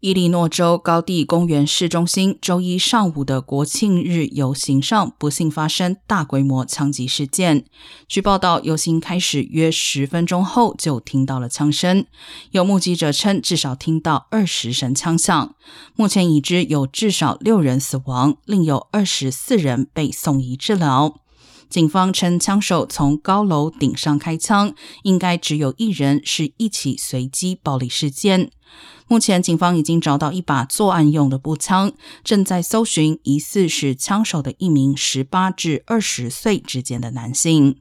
伊利诺州高地公园市中心周一上午的国庆日游行上，不幸发生大规模枪击事件。据报道，游行开始约十分钟后就听到了枪声，有目击者称至少听到二十声枪响。目前已知有至少六人死亡，另有二十四人被送医治疗。警方称，枪手从高楼顶上开枪，应该只有一人，是一起随机暴力事件。目前，警方已经找到一把作案用的步枪，正在搜寻疑似是枪手的一名十八至二十岁之间的男性。